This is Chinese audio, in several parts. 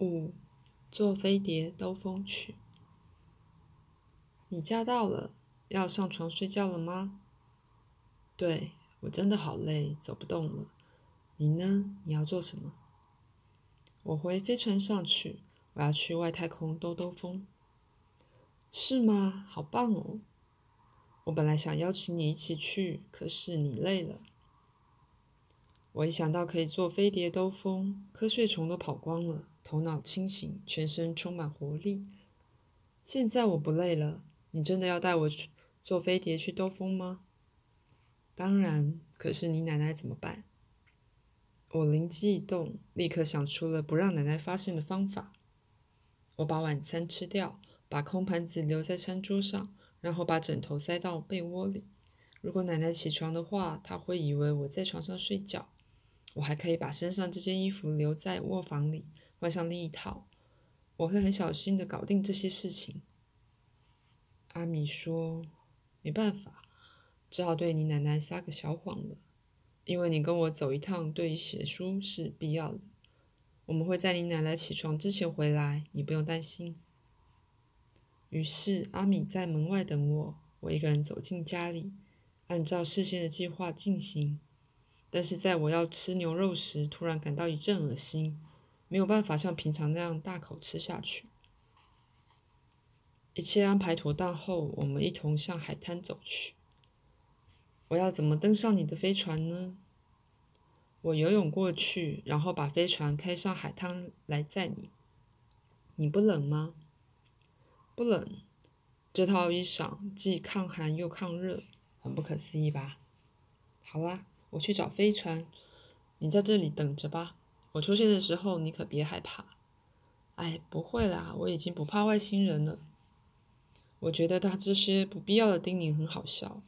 五，坐飞碟兜风去。你驾到了，要上床睡觉了吗？对，我真的好累，走不动了。你呢？你要做什么？我回飞船上去，我要去外太空兜兜风。是吗？好棒哦！我本来想邀请你一起去，可是你累了。我一想到可以坐飞碟兜风，瞌睡虫都跑光了。头脑清醒，全身充满活力。现在我不累了。你真的要带我坐飞碟去兜风吗？当然。可是你奶奶怎么办？我灵机一动，立刻想出了不让奶奶发现的方法。我把晚餐吃掉，把空盘子留在餐桌上，然后把枕头塞到被窝里。如果奶奶起床的话，她会以为我在床上睡觉。我还可以把身上这件衣服留在卧房里。换上另一套，我会很小心的搞定这些事情。阿米说：“没办法，只好对你奶奶撒个小谎了，因为你跟我走一趟对于写书是必要的。我们会在你奶奶起床之前回来，你不用担心。”于是阿米在门外等我，我一个人走进家里，按照事先的计划进行。但是在我要吃牛肉时，突然感到一阵恶心。没有办法像平常那样大口吃下去。一切安排妥当后，我们一同向海滩走去。我要怎么登上你的飞船呢？我游泳过去，然后把飞船开上海滩来载你。你不冷吗？不冷。这套衣裳既抗寒又抗热，很不可思议吧？好啦，我去找飞船，你在这里等着吧。我出现的时候，你可别害怕。哎，不会啦，我已经不怕外星人了。我觉得他这些不必要的叮咛很好笑。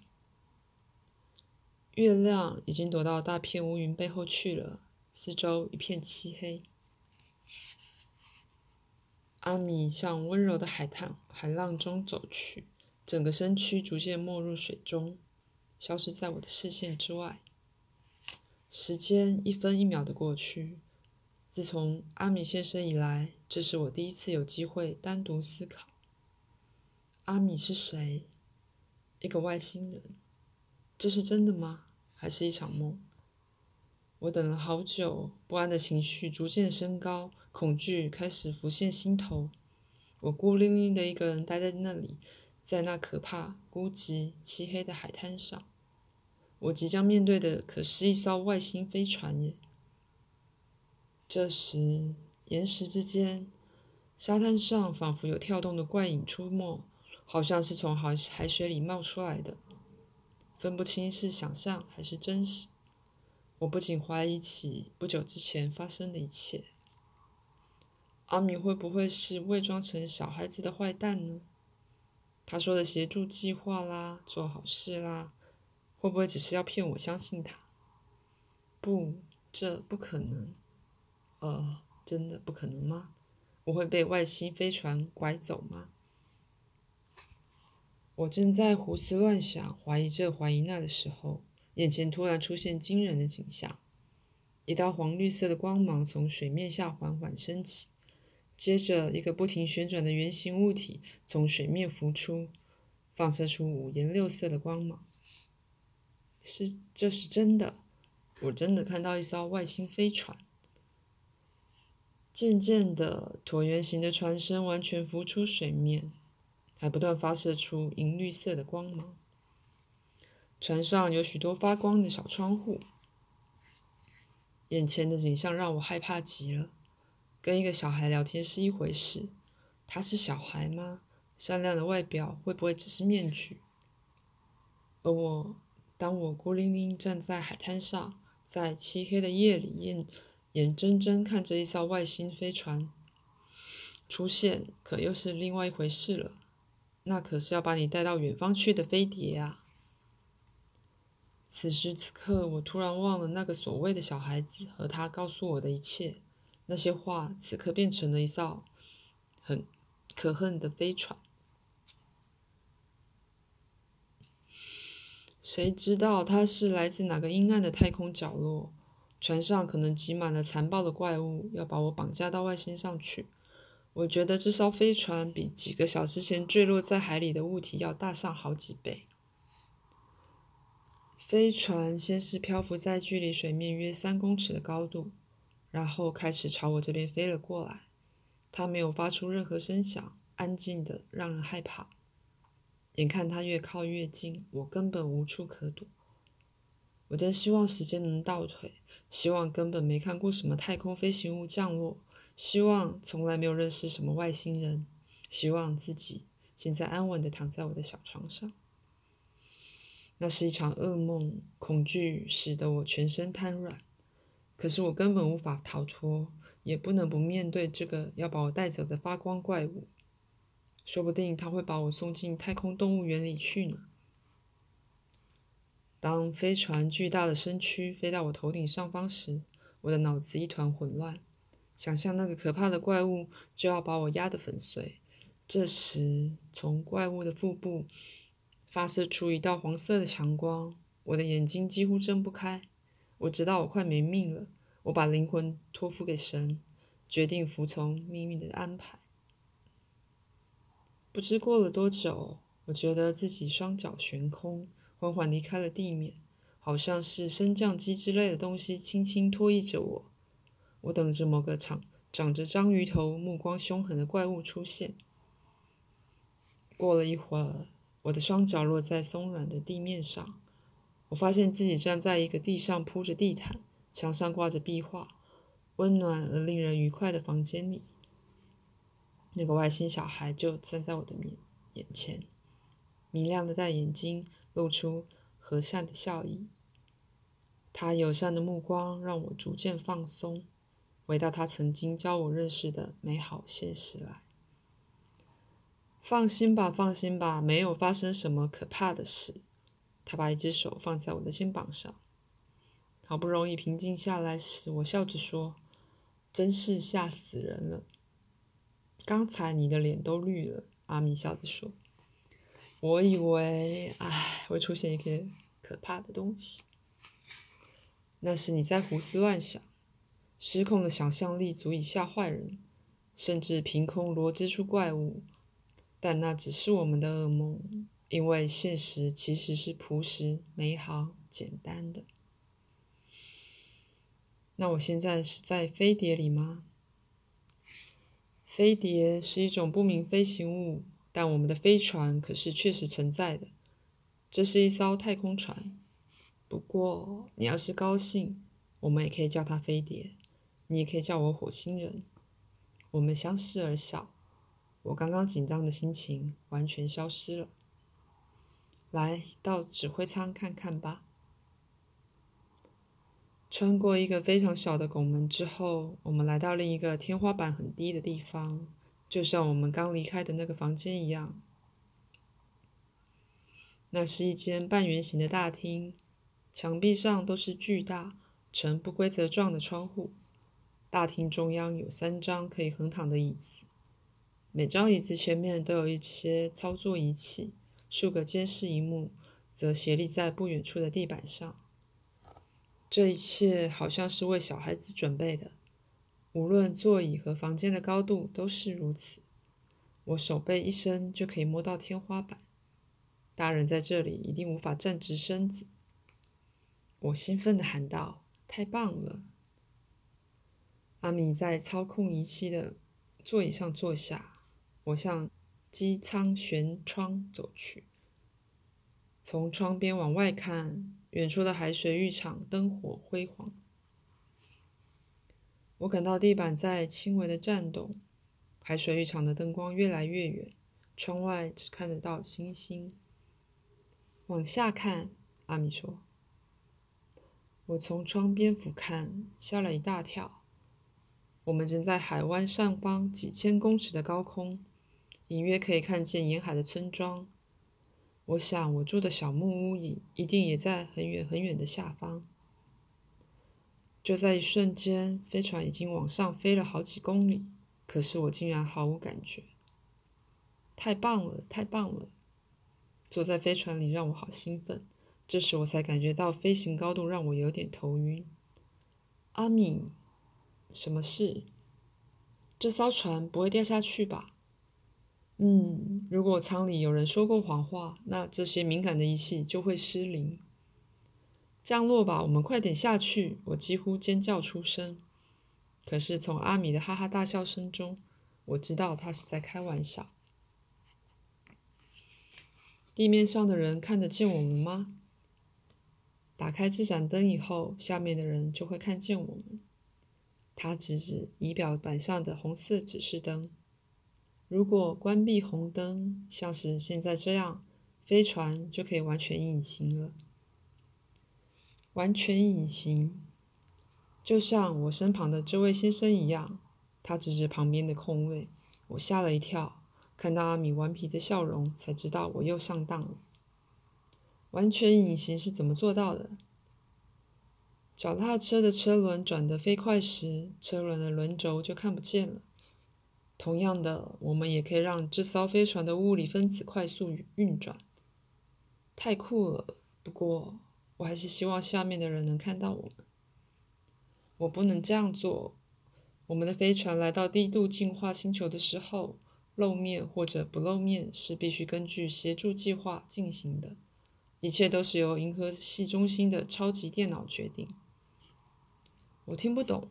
月亮已经躲到大片乌云背后去了，四周一片漆黑。阿米向温柔的海滩海浪中走去，整个身躯逐渐没入水中，消失在我的视线之外。时间一分一秒的过去。自从阿米现身以来，这是我第一次有机会单独思考：阿米是谁？一个外星人？这是真的吗？还是一场梦？我等了好久，不安的情绪逐渐升高，恐惧开始浮现心头。我孤零零的一个人待在那里，在那可怕、孤寂、漆黑的海滩上。我即将面对的可是一艘外星飞船耶！这时，岩石之间，沙滩上仿佛有跳动的怪影出没，好像是从海海水里冒出来的，分不清是想象还是真实。我不禁怀疑起不久之前发生的一切。阿米会不会是伪装成小孩子的坏蛋呢？他说的协助计划啦，做好事啦，会不会只是要骗我相信他？不，这不可能。呃，真的不可能吗？我会被外星飞船拐走吗？我正在胡思乱想、怀疑这怀疑那的时候，眼前突然出现惊人的景象：一道黄绿色的光芒从水面下缓缓升起，接着一个不停旋转的圆形物体从水面浮出，放射出五颜六色的光芒。是，这是真的，我真的看到一艘外星飞船。渐渐的，椭圆形的船身完全浮出水面，还不断发射出银绿色的光芒。船上有许多发光的小窗户。眼前的景象让我害怕极了。跟一个小孩聊天是一回事，他是小孩吗？善良的外表会不会只是面具？而我，当我孤零零站在海滩上，在漆黑的夜里，眼。眼睁睁看着一艘外星飞船出现，可又是另外一回事了。那可是要把你带到远方去的飞碟啊！此时此刻，我突然忘了那个所谓的小孩子和他告诉我的一切。那些话此刻变成了一艘很可恨的飞船。谁知道它是来自哪个阴暗的太空角落？船上可能挤满了残暴的怪物，要把我绑架到外星上去。我觉得这艘飞船比几个小时前坠落在海里的物体要大上好几倍。飞船先是漂浮在距离水面约三公尺的高度，然后开始朝我这边飞了过来。它没有发出任何声响，安静的让人害怕。眼看它越靠越近，我根本无处可躲。我真希望时间能倒退，希望根本没看过什么太空飞行物降落，希望从来没有认识什么外星人，希望自己现在安稳的躺在我的小床上。那是一场噩梦，恐惧使得我全身瘫软，可是我根本无法逃脱，也不能不面对这个要把我带走的发光怪物。说不定他会把我送进太空动物园里去呢。当飞船巨大的身躯飞到我头顶上方时，我的脑子一团混乱，想象那个可怕的怪物就要把我压得粉碎。这时，从怪物的腹部发射出一道黄色的强光，我的眼睛几乎睁不开。我知道我快没命了，我把灵魂托付给神，决定服从命运的安排。不知过了多久，我觉得自己双脚悬空。缓缓离开了地面，好像是升降机之类的东西轻轻拖曳着我。我等着某个长长着章鱼头、目光凶狠的怪物出现。过了一会儿，我的双脚落在松软的地面上，我发现自己站在一个地上铺着地毯、墙上挂着壁画、温暖而令人愉快的房间里。那个外星小孩就站在我的面眼前，明亮的大眼睛。露出和善的笑意，他友善的目光让我逐渐放松，回到他曾经教我认识的美好现实来。放心吧，放心吧，没有发生什么可怕的事。他把一只手放在我的肩膀上，好不容易平静下来时，我笑着说：“真是吓死人了。”刚才你的脸都绿了，阿米笑着说。我以为，唉，会出现一个可怕的东西。那是你在胡思乱想，失控的想象力足以吓坏人，甚至凭空罗织出怪物。但那只是我们的噩梦，因为现实其实是朴实、美好、简单的。那我现在是在飞碟里吗？飞碟是一种不明飞行物。但我们的飞船可是确实存在的，这是一艘太空船。不过你要是高兴，我们也可以叫它飞碟，你也可以叫我火星人。我们相视而笑，我刚刚紧张的心情完全消失了。来到指挥舱看看吧。穿过一个非常小的拱门之后，我们来到另一个天花板很低的地方。就像我们刚离开的那个房间一样，那是一间半圆形的大厅，墙壁上都是巨大呈不规则状的窗户。大厅中央有三张可以横躺的椅子，每张椅子前面都有一些操作仪器，数个监视荧幕则斜立在不远处的地板上。这一切好像是为小孩子准备的。无论座椅和房间的高度都是如此，我手背一伸就可以摸到天花板。大人在这里一定无法站直身子。我兴奋地喊道：“太棒了！”阿米在操控仪器的座椅上坐下，我向机舱舷窗走去。从窗边往外看，远处的海水浴场灯火辉煌。我感到地板在轻微的颤动，海水浴场的灯光越来越远，窗外只看得到星星。往下看，阿米说。我从窗边俯瞰，吓了一大跳。我们正在海湾上方几千公尺的高空，隐约可以看见沿海的村庄。我想，我住的小木屋里一定也在很远很远的下方。就在一瞬间，飞船已经往上飞了好几公里，可是我竟然毫无感觉。太棒了，太棒了！坐在飞船里让我好兴奋。这时我才感觉到飞行高度让我有点头晕。阿米，什么事？这艘船不会掉下去吧？嗯，如果舱里有人说过谎话，那这些敏感的仪器就会失灵。降落吧，我们快点下去！我几乎尖叫出声。可是从阿米的哈哈大笑声中，我知道他是在开玩笑。地面上的人看得见我们吗？打开这盏灯以后，下面的人就会看见我们。他指指仪表板上的红色指示灯。如果关闭红灯，像是现在这样，飞船就可以完全隐形了。完全隐形，就像我身旁的这位先生一样。他指指旁边的空位。我吓了一跳，看到阿米顽皮的笑容，才知道我又上当了。完全隐形是怎么做到的？脚踏车的车轮转得飞快时，车轮的轮轴就看不见了。同样的，我们也可以让这艘飞船的物理分子快速运转。太酷了！不过，我还是希望下面的人能看到我们。我不能这样做。我们的飞船来到低度进化星球的时候，露面或者不露面是必须根据协助计划进行的。一切都是由银河系中心的超级电脑决定。我听不懂。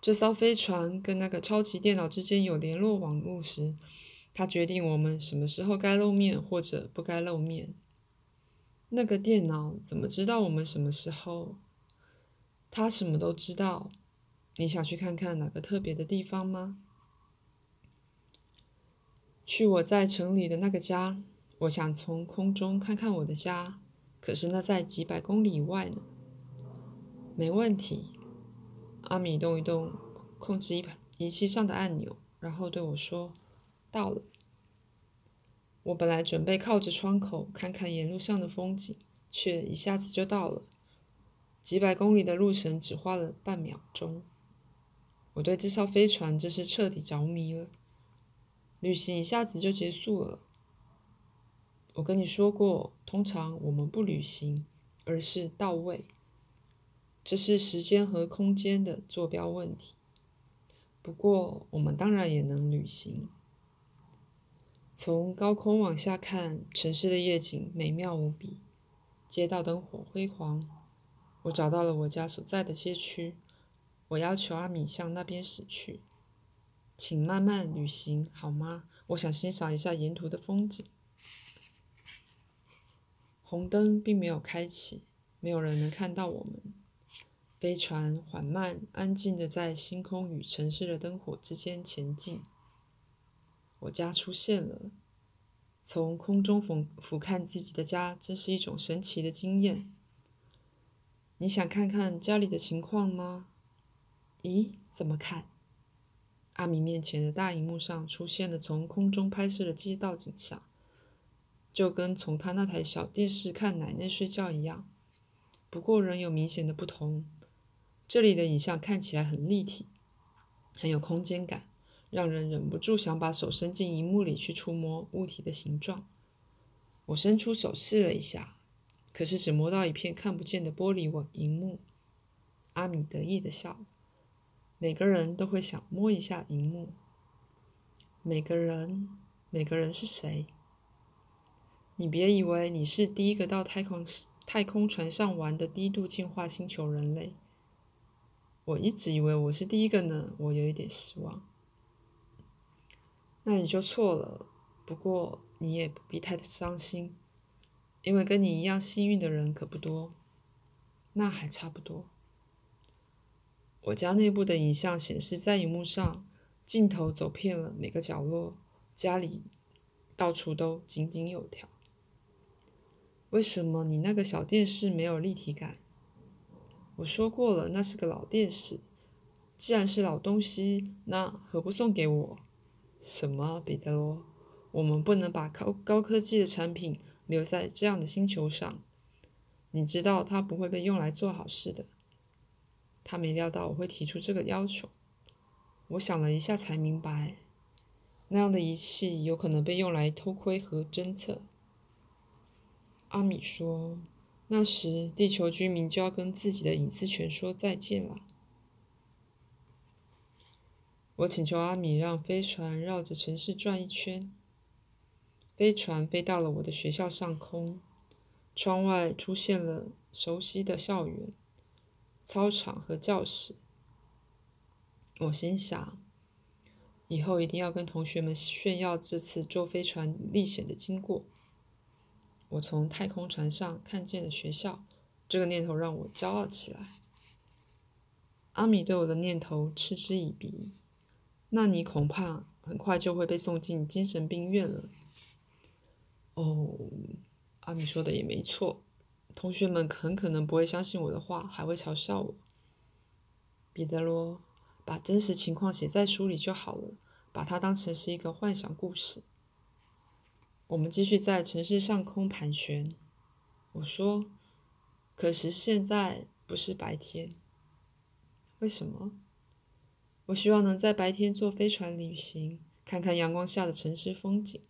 这艘飞船跟那个超级电脑之间有联络网络时，它决定我们什么时候该露面或者不该露面。那个电脑怎么知道我们什么时候？它什么都知道。你想去看看哪个特别的地方吗？去我在城里的那个家。我想从空中看看我的家，可是那在几百公里以外呢。没问题。阿米动一动控制仪仪器上的按钮，然后对我说：“到了。”我本来准备靠着窗口看看沿路上的风景，却一下子就到了。几百公里的路程只花了半秒钟。我对这艘飞船真是彻底着迷了。旅行一下子就结束了。我跟你说过，通常我们不旅行，而是到位。这是时间和空间的坐标问题。不过，我们当然也能旅行。从高空往下看，城市的夜景美妙无比，街道灯火辉煌。我找到了我家所在的街区。我要求阿米向那边驶去。请慢慢旅行好吗？我想欣赏一下沿途的风景。红灯并没有开启，没有人能看到我们。飞船缓慢、安静的在星空与城市的灯火之间前进。我家出现了。从空中俯俯瞰自己的家，真是一种神奇的经验。你想看看家里的情况吗？咦，怎么看？阿米面前的大荧幕上出现了从空中拍摄的街道景象。就跟从他那台小电视看奶奶睡觉一样，不过仍有明显的不同。这里的影像看起来很立体，很有空间感，让人忍不住想把手伸进荧幕里去触摸物体的形状。我伸出手试了一下，可是只摸到一片看不见的玻璃网荧幕。阿米得意的笑。每个人都会想摸一下荧幕。每个人，每个人是谁？你别以为你是第一个到太空太空船上玩的低度进化星球人类。我一直以为我是第一个呢，我有一点失望。那你就错了。不过你也不必太伤心，因为跟你一样幸运的人可不多。那还差不多。我家内部的影像显示在荧幕上，镜头走遍了每个角落，家里到处都井井有条。为什么你那个小电视没有立体感？我说过了，那是个老电视。既然是老东西，那何不送给我？什么，彼得罗？我们不能把高高科技的产品留在这样的星球上。你知道它不会被用来做好事的。他没料到我会提出这个要求。我想了一下，才明白，那样的仪器有可能被用来偷窥和侦测。阿米说：“那时，地球居民就要跟自己的隐私权说再见了。我请求阿米让飞船绕着城市转一圈。飞船飞到了我的学校上空，窗外出现了熟悉的校园、操场和教室。我心想，以后一定要跟同学们炫耀这次坐飞船历险的经过。我从太空船上看见了学校，这个念头让我骄傲起来。阿米对我的念头嗤之以鼻：“那你恐怕很快就会被送进精神病院了。”哦，阿米说的也没错，同学们很可能不会相信我的话，还会嘲笑我。彼得罗，把真实情况写在书里就好了，把它当成是一个幻想故事。我们继续在城市上空盘旋。我说：“可是现在不是白天，为什么？我希望能在白天坐飞船旅行，看看阳光下的城市风景。”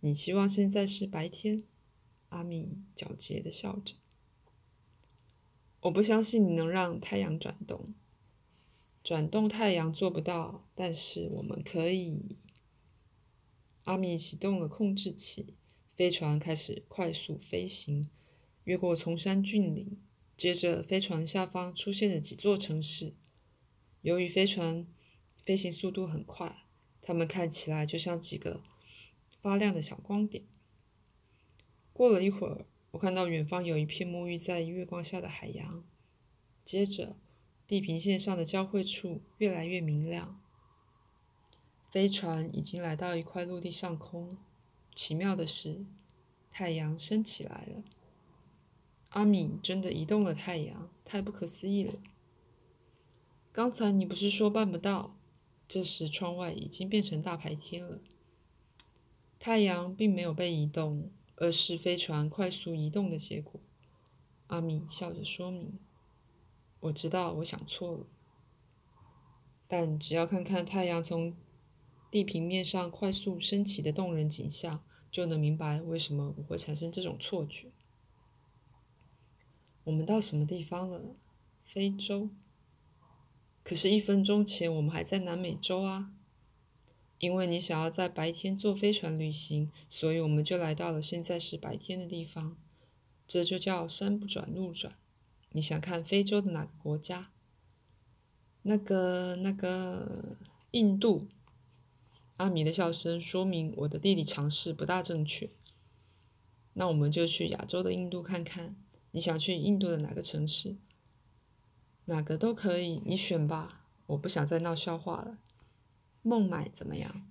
你希望现在是白天？阿米皎洁的笑着。我不相信你能让太阳转动。转动太阳做不到，但是我们可以。阿米启动了控制器，飞船开始快速飞行，越过崇山峻岭。接着，飞船下方出现了几座城市。由于飞船飞行速度很快，它们看起来就像几个。发亮的小光点。过了一会儿，我看到远方有一片沐浴在月光下的海洋。接着，地平线上的交汇处越来越明亮。飞船已经来到一块陆地上空。奇妙的是，太阳升起来了。阿米真的移动了太阳，太不可思议了。刚才你不是说办不到？这时，窗外已经变成大白天了。太阳并没有被移动，而是飞船快速移动的结果。阿米笑着说明：“我知道我想错了，但只要看看太阳从地平面上快速升起的动人景象，就能明白为什么我会产生这种错觉。”我们到什么地方了？非洲。可是，一分钟前我们还在南美洲啊。因为你想要在白天坐飞船旅行，所以我们就来到了现在是白天的地方。这就叫山不转路转。你想看非洲的哪个国家？那个、那个印度。阿米的笑声说明我的地理常识不大正确。那我们就去亚洲的印度看看。你想去印度的哪个城市？哪个都可以，你选吧。我不想再闹笑话了。孟买怎么样？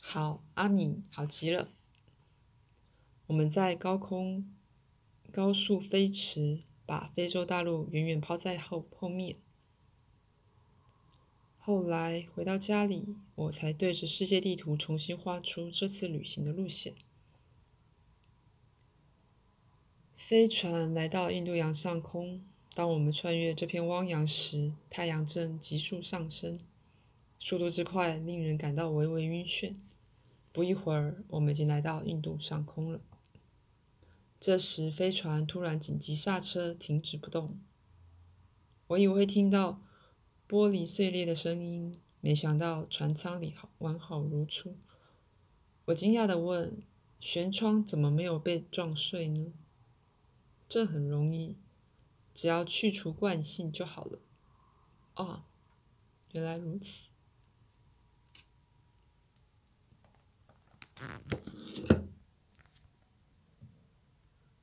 好，阿米，好极了。我们在高空高速飞驰，把非洲大陆远远抛在后后面。后来回到家里，我才对着世界地图重新画出这次旅行的路线。飞船来到印度洋上空，当我们穿越这片汪洋时，太阳正急速上升。速度之快，令人感到微微晕眩。不一会儿，我们已经来到印度上空了。这时，飞船突然紧急刹车，停止不动。我以为会听到玻璃碎裂的声音，没想到船舱里好完好如初。我惊讶地问：“舷窗怎么没有被撞碎呢？”这很容易，只要去除惯性就好了。哦，原来如此。